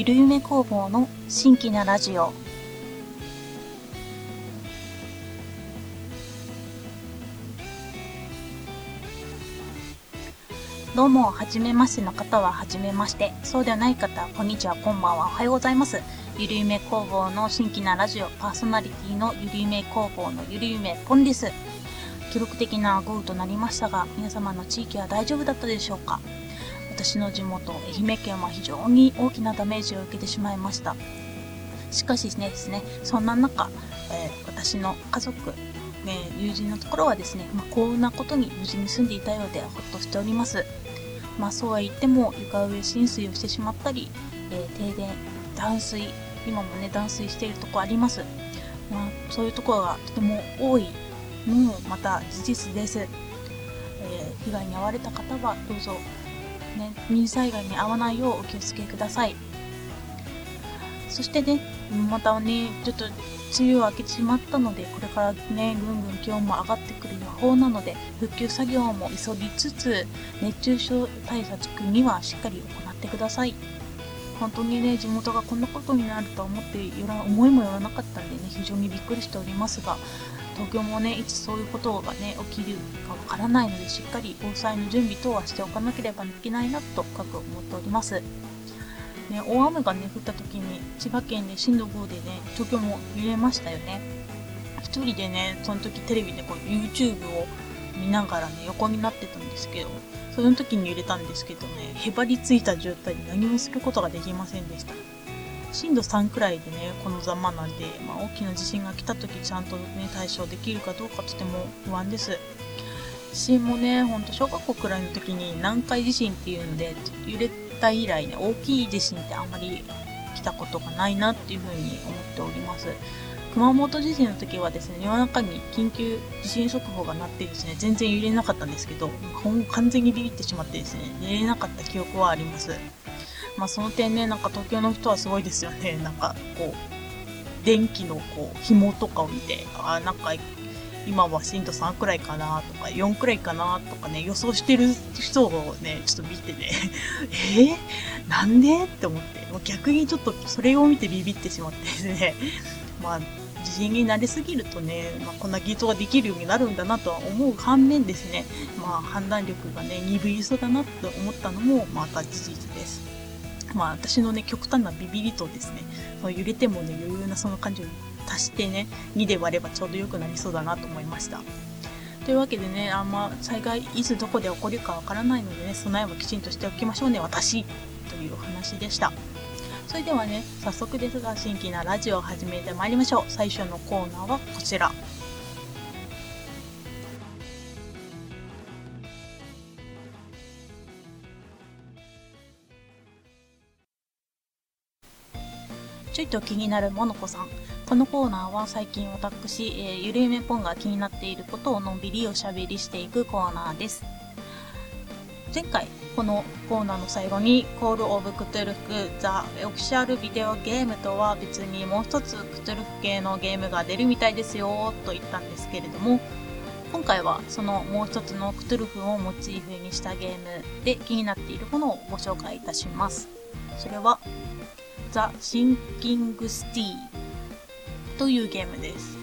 ゆるゆめ工房の新規なラジオどうも、はじめましての方ははじめまして、そうではない方はこんにちは、こんばんは、おはようございます。ゆるゆめ工房の新規なラジオパーソナリティのゆるゆめ工房のゆるゆめポンです。記録的な豪雨となりましたが、皆様の地域は大丈夫だったでしょうか？私の地元、愛媛県は非常に大きなダメージを受けてしまいました。しかしですね、そんな中、えー、私の家族、ね、友人のところはですね、まあ、幸運なことに無事に住んでいたようでほっとしております。まあそうは言っても床上浸水をしてしまったり、えー、停電、断水、今もね断水しているとこあります。まあそういうところがとても多いのもまた事実です。えー、被害に遭われた方はどうぞ、ね、民災害に遭わないようお気をつけください。そしてね、またね、ちょっと梅雨を明けてしまったので、これからね、ぐんぐん気温も上がってくる予報なので、復旧作業も急ぎつつ、熱中症対策にはしっかり行ってください。本当にね、地元がこんなことになるとは思って、思いもよらなかったんでね、非常にびっくりしておりますが、東京もね、いつそういうことがね、起きるかわからないので、しっかり防災の準備等はしておかなければいけないなと深く思っております。ね、大雨がね、降った時に、千葉県で震度5でね、東京も揺れましたよね。一人でね、その時テレビでこう YouTube を見ながらね、横になってたんですけど、その時に揺れたんですけどね、へばりついた状態で何もすることができませんでした。震度3くらいでね、このざまなんで、まあ、大きな地震が来た時ちゃんとね、対処できるかどうかとても不安です。地震もね、ほんと小学校くらいの時に南海地震っていうので、揺れた以来ね、大きい地震ってあんまり来たことがないなっていうふうに思っております。熊本地震の時はですね、夜中に緊急地震速報が鳴ってですね、全然揺れなかったんですけど、完全にビビってしまってですね、寝れなかった記憶はあります。まあその点ね、なんか東京の人はすごいですよね。なんかこう、電気のこう、紐とかを見て、ああなんか今は震度3くらいかなとか、4くらいかなとかね、予想してる人をね、ちょっと見てね、えー、なんで？って思って、逆にちょっとそれを見てビビってしまってですね、まあ、地震に慣れすぎるとね、まあ、こんな技術ができるようになるんだなとは思う。反面ですね、まあ、判断力がね、鈍いそうだなと思ったのも、また事実です。まあ、私のね、極端なビビりとですね、揺れてもね、余裕なその感情に足してね、2で割ればちょうど良くなりそうだなと思いました。というわけでね、あんま災害いつどこで起こるかわからないのでね、備えはきちんとしておきましょうね、私というお話でした。それではね、早速ですが、新規なラジオを始めてまいりましょう。最初のコーナーはこちら。ちょいと気になるモノコさん。このコーナーは最近私、えー、ゆるゆめポンが気になっていることをのんびりおしゃべりしていくコーナーです。前回、このコーナーの最後に、コール・オブ・クトゥルフ・ザ・オフィシャル・ビデオ・ゲームとは別にもう一つクトゥルフ系のゲームが出るみたいですよと言ったんですけれども、今回はそのもう一つのクトゥルフをモチーフにしたゲームで気になっているものをご紹介いたします。それは、ザ・シンキング・スティーというゲームです。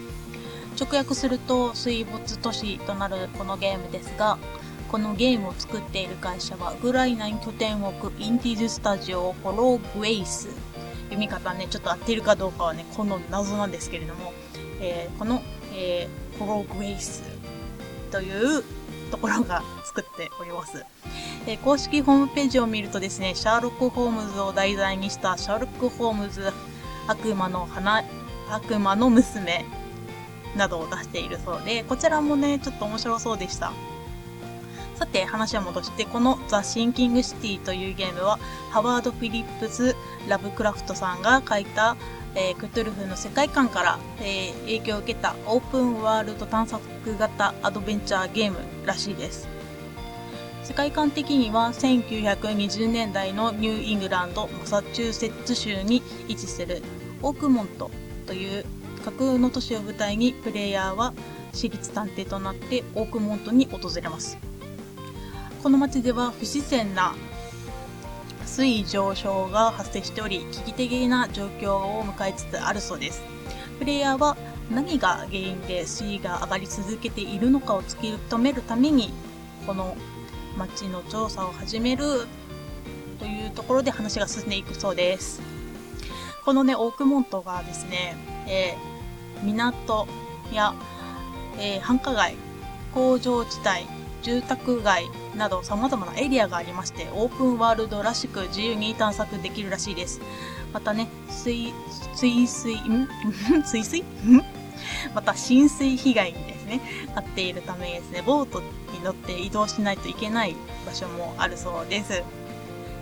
直訳すると水没都市となるこのゲームですが、このゲームを作っている会社は、ウクライナに拠点を置くインティズスタジオフォローグエイス。読み方ね、ちょっと合っているかどうかはね、この謎なんですけれども、えー、この、えー、フォローグエイスというところが作っております。え、公式ホームページを見るとですね、シャーロック・ホームズを題材にしたシャーロック・ホームズ悪魔の花悪魔の娘などを出しているそうで、こちらもね、ちょっと面白そうでした。さて、話を戻して、このザ・シンキング・シティというゲームは、ハワード・フィリップス・ラブクラフトさんが書いた、えー、クトゥルフの世界観から、えー、影響を受けたオープンワールド探索型アドベンチャーゲームらしいです。世界観的には1920年代のニューイングランドマサチューセッツ州に位置するオークモントという架空の都市を舞台にプレイヤーは私立探偵となってオークモントに訪れますこの街では不自然な水位上昇が発生しており、危機的な状況を迎えつつあるそうです。プレイヤーは何が原因で水位が上がり続けているのかを突き止めるために、この町の調査を始めるというところで話が進んでいくそうです。このね、オークモントがですね、えー、港や、えー、繁華街、工場地帯、住宅街など様々なエリアがありまして、オープンワールドらしく自由に探索できるらしいです。またね、水、水水、ん？水水？また浸水被害にですね、遭っているためですね、ボートに乗って移動しないといけない場所もあるそうです。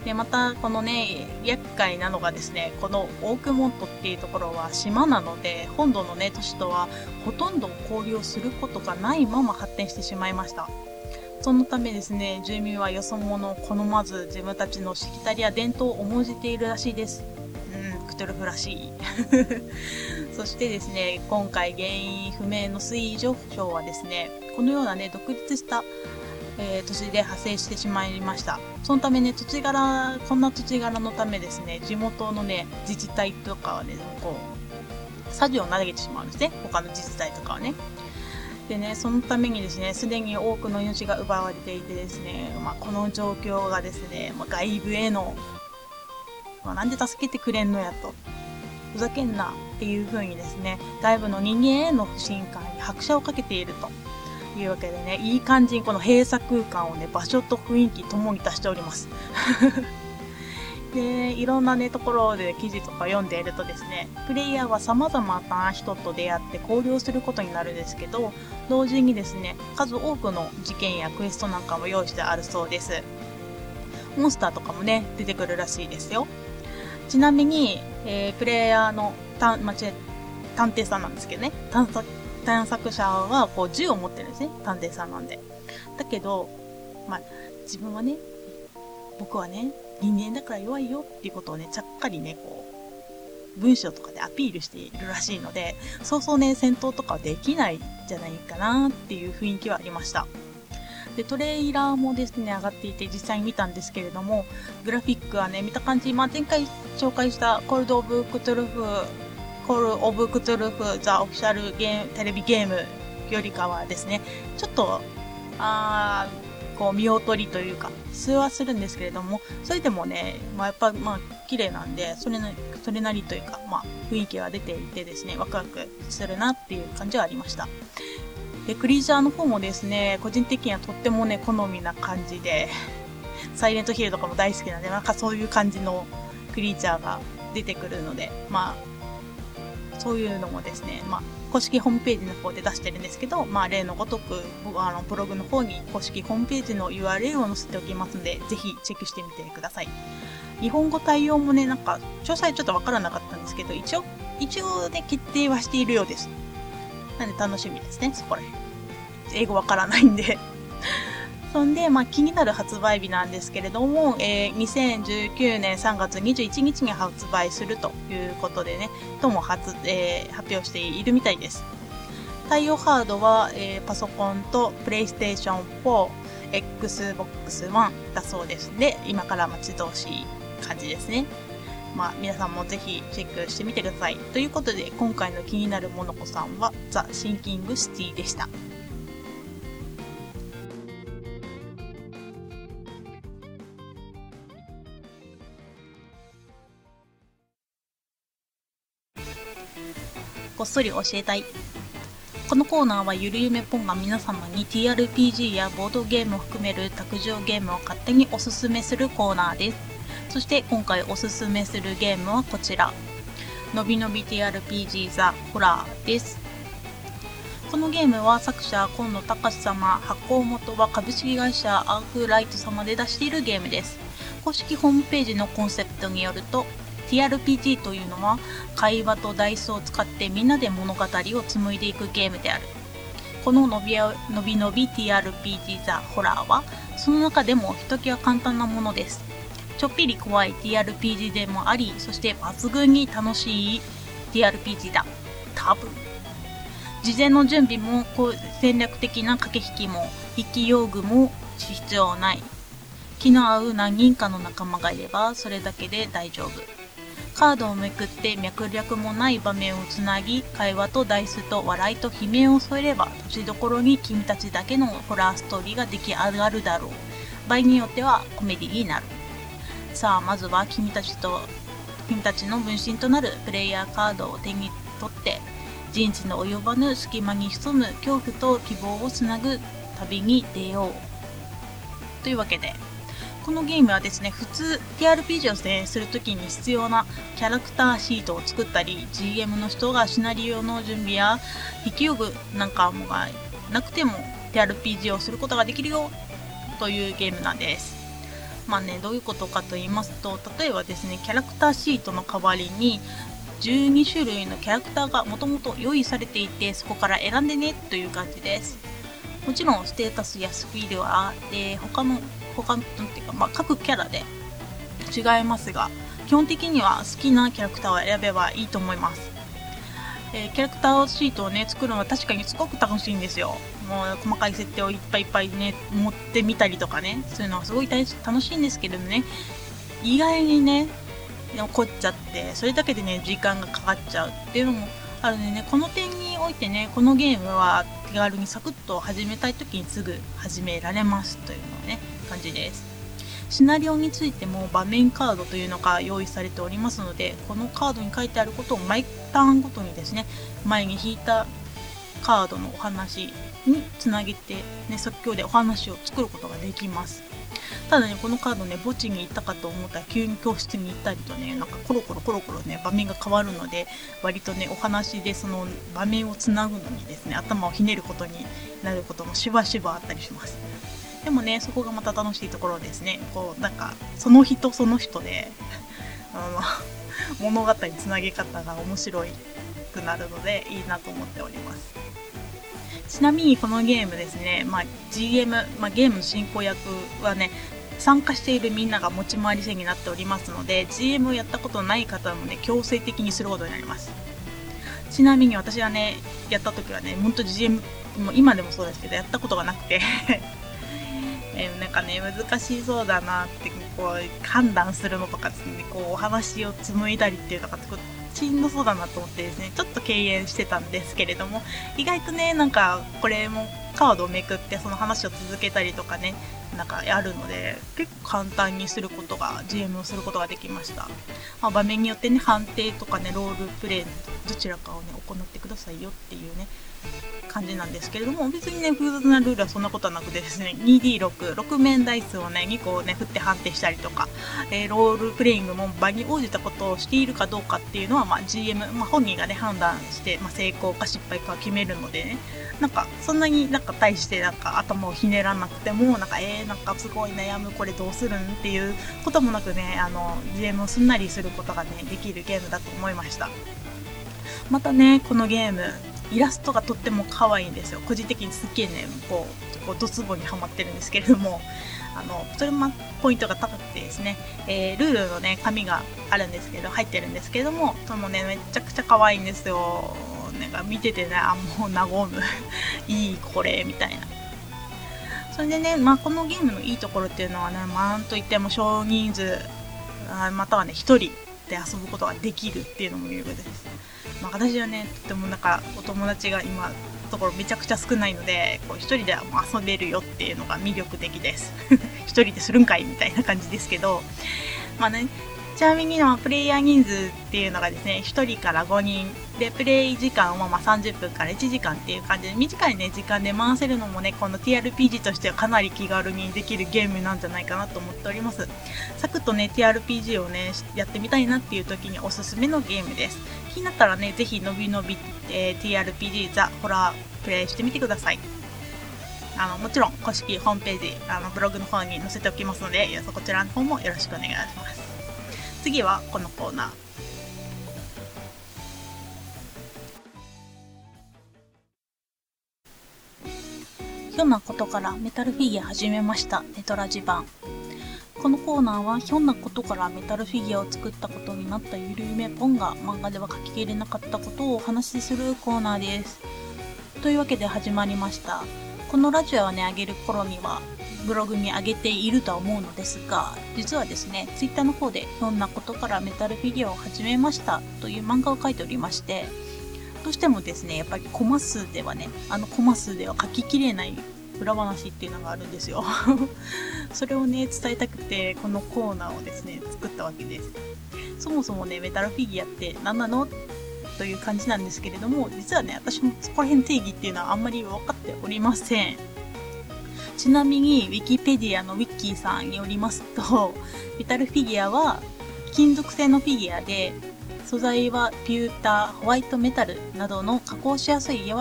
で、また、このね、厄介なのがですね、このオークモントっていうところは島なので、本土のね、都市とはほとんど交流をすることがないまま発展してしまいました。そのためですね、住民はよそ者を好まず、自分たちのしきたりや伝統を重んじているらしいです。うん、クトゥルフらしい。そしてですね、今回原因不明の水位上昇はですね、このようなね、独立したえー、土地で発生してしまいました。そのためね、土地柄、こんな土地柄のためですね、地元のね、自治体とかはね、こう、作業を投げてしまうんですね。他の自治体とかはね。でね、そのためにですね、すでに多くの命が奪われていてですね、まあ、この状況がですね、まあ、外部への、まあ、なんで助けてくれんのやと。ふざけんなっていう風にですね、外部の人間への不信感に拍車をかけていると。いうわけでね、いい感じにこの閉鎖空間をね、場所と雰囲気ともに出しております。で、いろんなね、ところで記事とか読んでいるとですね、プレイヤーは様々な人と出会って交流することになるんですけど、同時にですね、数多くの事件やクエストなんかも用意してあるそうです。モンスターとかもね、出てくるらしいですよ。ちなみに、えー、プレイヤーの、た、ま探偵さんなんですけどね、探索探索者はこう銃を持ってるんですね。探偵さんなんで。だけど、まあ、自分はね、僕はね、人間だから弱いよっていうことをね、ちゃっかりね、こう、文章とかでアピールしているらしいので、そうそうね、戦闘とかできないんじゃないかなっていう雰囲気はありました。で、トレイラーもですね、上がっていて実際に見たんですけれども、グラフィックはね、見た感じ、まあ、前回紹介したコールド・オブ・クトゥルフコール・オブ・クトゥルフ・ザ・オフィシャルゲーム、テレビゲームよりかはですね、ちょっと、あこう見劣りというか、数はするんですけれども、それでもね、まあ、やっぱ、まあ、綺麗なんで、それなそれなりというか、まあ、雰囲気が出ていてですね、ワクワクするなっていう感じはありました。で、クリーチャーの方もですね、個人的にはとってもね、好みな感じで、サイレントヒルとかも大好きなんで、なんかそういう感じのクリーチャーが出てくるので、まあ、そういうのもですね、まあ、公式ホームページの方で出してるんですけど、まあ、例のごとくあのブログの方に公式ホームページの URL を載せておきますので、ぜひチェックしてみてください。日本語対応もね、なんか、詳細ちょっとわからなかったんですけど、一応、一応ね、決定はしているようです。なんで楽しみですね、そこら辺。英語わからないんでそんで、まあ、気になる発売日なんですけれども、えー、2019年3月21日に発売するということでね、とも発,、えー、発表しているみたいです。対応ハードは、えー、パソコンとプレイステーション4、Xbox One だそうです。で、今から待ち遠しい感じですね。まあ、皆さんもぜひチェックしてみてください。ということで、今回の気になるモノコさんは、ザ・シンキングシティでした。こっそり教えたい。このコーナーはゆるゆめぽんが皆様に TRPG やボードゲームを含める卓上ゲームを勝手におすすめするコーナーです。そして今回おすすめするゲームはこちら。のびのび TRPG ザ・ホラーです。このゲームは作者今野隆様、発行元は株式会社アークライト様で出しているゲームです。公式ホームページのコンセプトによると TRPG というのは会話とダイスを使ってみんなで物語を紡いでいくゲームである。こののびのびのび TRPG ザ・ホラーはその中でもひときわ簡単なものです。ちょっぴり怖い TRPG でもありそして抜群に楽しい TRPG だ。多分。事前の準備も戦略的な駆け引きも筆記用具も必要ない。気の合う何人かの仲間がいればそれだけで大丈夫。カードをめくって脈略もない場面をつなぎ会話とダイスと笑いと悲鳴を添えれば年どころに君たちだけのホラーストーリーが出来上がるだろう。場合によってはコメディになる。さあまずは君たちと君たちの分身となるプレイヤーカードを手に取って人知の及ばぬ隙間に潜む恐怖と希望をつなぐ旅に出よう。というわけでこのゲームはですね普通 TRPG を、ね、するときに必要なキャラクターシートを作ったり GM の人がシナリオの準備や引き用具なんかもがなくても TRPG をすることができるよというゲームなんです。まあねどういうことかと言いますと例えばですねキャラクターシートの代わりに12種類のキャラクターがもともと用意されていてそこから選んでねという感じです。もちろんステータスやスピードはで他の他のっていうか、まあ、各キャラで違いますが基本的には好きなキャラクターを選べばいいと思います。えー、キャラクターシートをね作るのは確かにすごく楽しいんですよ。もう細かい設定をいっぱいいっぱいね持ってみたりとかねそういうのはすごい楽しいんですけれどね意外にね怒っちゃってそれだけでね時間がかかっちゃうっていうのもあるのでねこの点においてねこのゲームは気軽にサクッと始めたい時にすぐ始められますというのね感じです。シナリオについても場面カードというのが用意されておりますのでこのカードに書いてあることを毎ターンごとにですね。前に引いたカードのお話につなげて、ね、即興でお話を作ることができます。ただねこのカードね墓地に行ったかと思ったら急に教室に行ったりとねなんかコロコロコロコロね場面が変わるので割とねお話でその場面をつなぐのにですね頭をひねることになることもしばしばあったりします。でもねそこがまた楽しいところですね。こうなんかその人その人であの物語つなげ方が面白いくなるのでいいなと思っております。ちなみにこのゲームですね、まあ、GM、まあ、ゲームの進行役はね参加しているみんなが持ち回り制になっておりますので GM をやったことない方もね強制的にすることになります。ちなみに私はねやった時はね本当 GM も今でもそうですけどやったことがなくて。え、なんかね難しそうだなってこう判断するのとかですねこうお話を紡いだりっていうのがしんどそうだ。なと思ってですねちょっと敬遠してたんですけれども意外とねなんかこれもカードをめくってその話を続けたりとかねなんかあるので結構簡単にすることが GM をすることができました、まあ、場面によってね判定とかねロールプレイどちらかをね行ってくださいよっていうね感じなんですけれども別にね複雑なルールはそんなことはなくてですね 2D66 面ダイスをね2個ね振って判定したりとか、えー、ロールプレイングも場に応じたことをしているかどうかっていうのは、まあ、GM、まあ、本人がね判断して、まあ、成功か失敗か決めるのでねなんかそんなになんか大してなんか頭をひねらなくてもなんかえー、なんかすごい悩むこれどうするんっていうこともなくねあの GM をすんなりすることがねできるゲームだと思いました。またねこのゲームイラストがとっても可愛いんですよ。個人的にすっげえねこうこうドツボにはまってるんですけれども あのそれもポイントが高くてですね、えー、ルールのね紙があるんですけど入ってるんですけれどもそのねめちゃくちゃ可愛いんですよ。なんか見ててねあもう和む。いいこれみたいな。それでね、まあ、このゲームのいいところっていうのはねなんといっても少人数またはね1人で遊ぶことができるっていうのも魅力です、まあ、私はねとてもなんかお友達が今ところめちゃくちゃ少ないのでこう1人ではもう遊べるよっていうのが魅力的です。1人でするんかいみたいな感じですけどまあねちなみにのプレイヤー人数っていうのがですね1人から5人でプレイ時間はま30分から1時間っていう感じで短いね時間で回せるのもねこの TRPG としてはかなり気軽にできるゲームなんじゃないかなと思っております。サクッとね TRPG をねやってみたいなっていう時におすすめのゲームです。気になったらねぜひのびのび、えー、TRPG ザホラープレイしてみてください。あのもちろん公式ホームページあのブログの方に載せておきますのでそこちらの方もよろしくお願いします。次はこのコーナー。ひょんなことからメタルフィギュア始めました。ネトラジ版。このコーナーはひょんなことからメタルフィギュアを作ったことになったゆるゆめポンが漫画では書ききれなかったことをお話しするコーナーです。というわけで始まりました。このラジオをね上げる頃にはブログに上げているとは思うのですが、実はですね、ツイッターの方でひょんなことからメタルフィギュアを始めましたという漫画を書いておりまして、どうしてもですね、やっぱりコマ数ではね、あのコマ数では書ききれない裏話っていうのがあるんですよ。それをね、伝えたくて、このコーナーをですね、作ったわけです。そもそもね、メタルフィギュアって何なの？という感じなんですけれども、実はね、私もそこら辺定義っていうのはあんまり分かっておりません。ちなみに、ウィキペディアのウィッキーさんによりますと、メタルフィギュアは金属製のフィギュアで、素材はピューター、ホワイトメタルなどの加工しやすい柔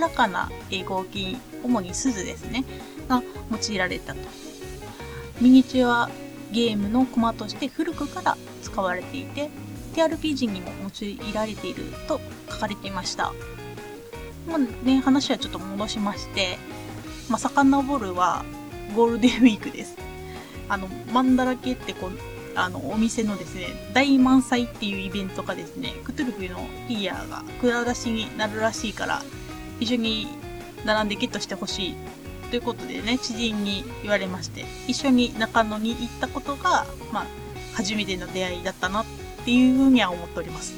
らかな合金、主に鈴ですね、が用いられたと。ミニチュアゲームのコマとして古くから使われていて、TRPG にも用いられていると書かれていました。まあね、話はちょっと戻しまして、まあ、遡るはゴールデンウィークです。あの、マンダラケってこう、あの、お店のですね、大満載っていうイベントがですね、クトゥルフのフィギュアが蔵出しになるらしいから、一緒に並んでゲットしてほしいということでね、知人に言われまして、一緒に中野に行ったことが、まあ、初めての出会いだったなっていうふうには思っております。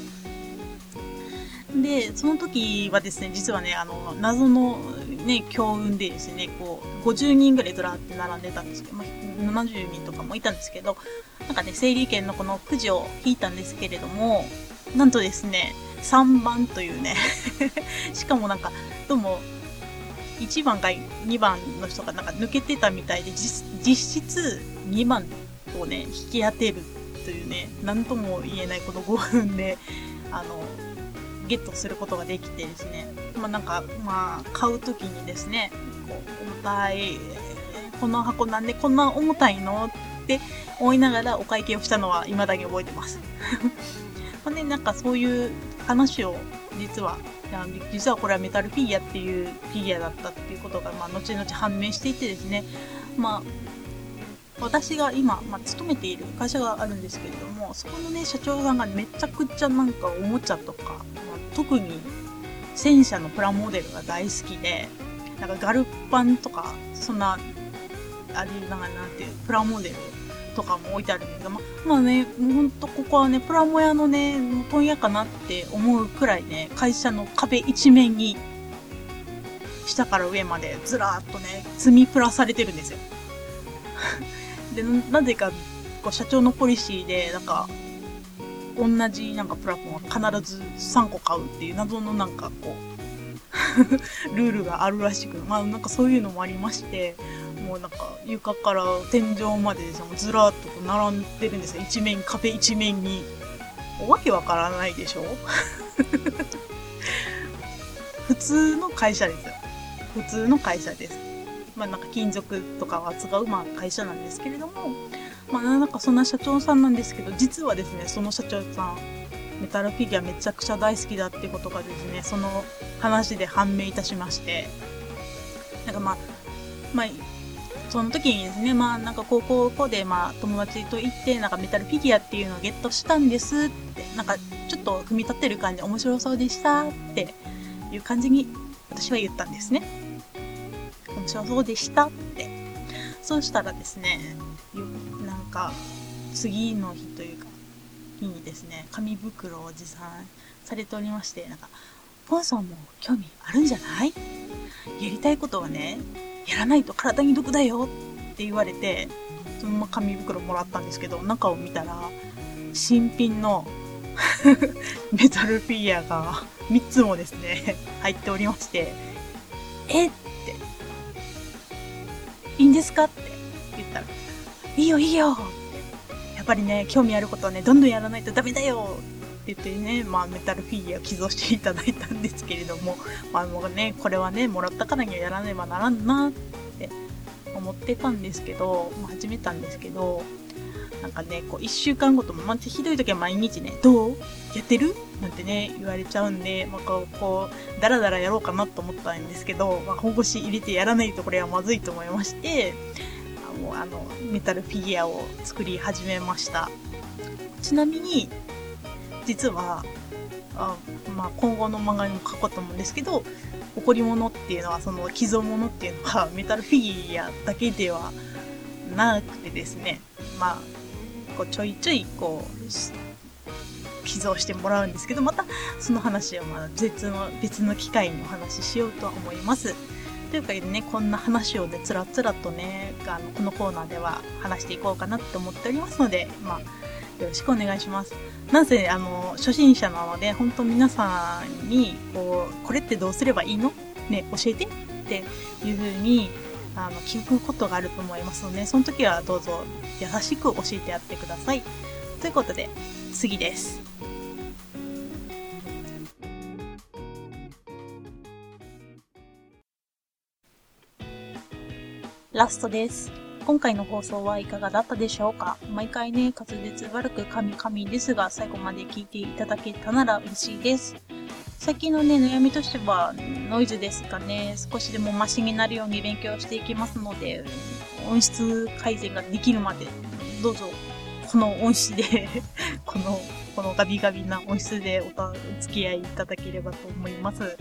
で、その時はですね、実はね、あの、謎のね、強運でですね、こう、50人ぐらいずらって並んでたんですけど、まあ、70人とかもいたんですけど、なんかね、整理券のこのくじを引いたんですけれども、なんとですね、3番というね しかもなんか、どうも、1番か2番の人がなんか抜けてたみたいで、実質2番をね、引き当てるというね、なんとも言えないこの5分で、あの、ゲットすることができてですね、まあなんか、まあ、買う時にですね、こう、重たい、この箱なんでこんな重たいのって思いながらお会計をしたのは未だに覚えてます。まあね、なんかそういう話を実は、実はこれはメタルフィギュアっていうフィギュアだったっていうことが、まあ、後々判明していてですね、まあ、私が今、まあ、勤めている会社があるんですけれども、そこのね、社長さんがめちゃくちゃなんかおもちゃとか、ま、特に戦車のプラモデルが大好きで、なんかガルパンとか、そんな、あれ、なんかなんていう、プラモデルとかも置いてあるんですけど、ままあね、ほんとここはね、プラモ屋のね、問屋かなって思うくらいね、会社の壁一面に、下から上までずらーっとね、積みプラされてるんですよ。で、なぜか、こう、社長のポリシーで、なんか、同じなんかプラフォンは必ず3個買うっていう謎のなんかこう ルールがあるらしく、まあなんかそういうのもありまして、もうなんか床から天井までずらっと並んでるんですよ。一面、壁一面に。わけわからないでしょ？普通の会社です。普通の会社です。まあなんか金属とかを扱うまあ会社なんですけれども、まあなんかそんな社長さんなんですけど、実はですね、その社長さん、メタルフィギュアめちゃくちゃ大好きだってことがですね、その話で判明いたしまして、なんかまあ、まあ、その時にですね、まあなんか高校でまあ友達と行って、なんかメタルフィギュアっていうのをゲットしたんですって、なんかちょっと踏み立てる感じ面白そうでしたっていう感じに私は言ったんですね。面白そうでしたって。そうしたらですね、か、次の日というか、日にですね、紙袋を持参されておりまして、なんか、ポンソンも興味あるんじゃない？やりたいことはね、やらないと体に毒だよって言われて、そのまま紙袋もらったんですけど、中を見たら、新品の メタルフィギュアが3つもですね、入っておりまして、えっていいんですかって、いいよいいよ。やっぱりね、興味あることはね、どんどんやらないとダメだよ。って言ってね、まあメタルフィギュア寄贈していただいたんですけれども、まあもうね、これはね、もらったからにはやらねばならんなって思ってたんですけど、まあ、始めたんですけど、なんかね、こう、1週間ごとも、まひどい時は毎日ね、どう？やってる？なんてね、言われちゃうんで、まあ、こう、こう、だらだらやろうかなと思ったんですけど、まあ、本腰入れてやらないとこれはまずいと思いまして、も、あの、メタルフィギュアを作り始めました。ちなみに、実は、あまあ、今後の漫画にも書こうと思うんですけど、怒り物っていうのは、その寄贈物っていうのは、メタルフィギュアだけではなくてですね、まあ、こうちょいちょい、こう、寄贈してもらうんですけど、またその話はまあ別の、別の機会にお話ししようとは思います。というかね、こんな話をね、つらつらとね、あの、このコーナーでは話していこうかなって思っておりますので、まあ、よろしくお願いします。なぜ、あの、初心者なので、本当皆さんに、こう、これってどうすればいいの？ね、教えてっていう風に、あの、聞くことがあると思いますので、その時はどうぞ優しく教えてやってください。ということで、次です。ラストです。今回の放送はいかがだったでしょうか？毎回ね、滑舌悪く神々ですが、最後まで聞いていただけたなら嬉しいです。最近のね、悩みとしては、ノイズですかね。少しでもマシになるように勉強していきますので、音質改善ができるまで、どうぞ、この音質で この、このガビガビな音質でお付き合いいただければと思います。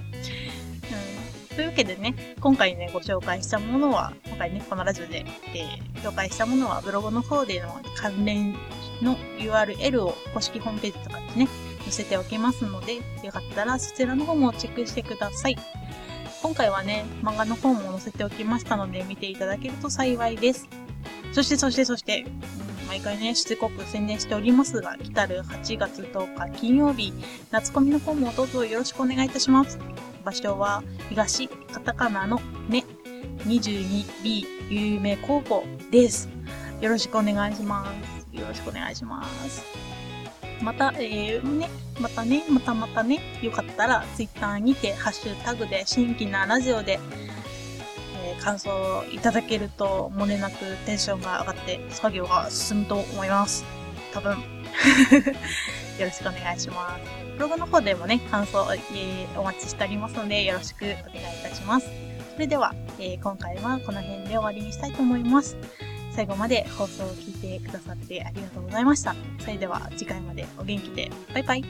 というわけでね、今回ね、ご紹介したものは、今回ね、このラジオで、えー、紹介したものはブログの方での関連の URL を公式ホームページとかでね、載せておきますので、よかったらそちらの方もチェックしてください。今回はね、漫画の方も載せておきましたので、見ていただけると幸いです。そして、そして、そして、毎回ね、しつこく宣伝しておりますが、来たる8月10日金曜日、夏コミの方もどうぞよろしくお願いいたします。場所は東カタカナのね 22B 有名高校です。よろしくお願いします。よろしくお願いします。また、えー、ね、またね、またまたね、よかったら Twitter にてハッシュタグで新規なラジオで、えー、感想をいただけると漏れなくテンションが上がって作業が進むと思います。多分。よろしくお願いします。ブログの方でもね、感想、えー、お待ちしておりますので、よろしくお願いいたします。それでは、えー、今回はこの辺で終わりにしたいと思います。最後まで放送を聞いてくださってありがとうございました。それでは次回までお元気で。バイバイ。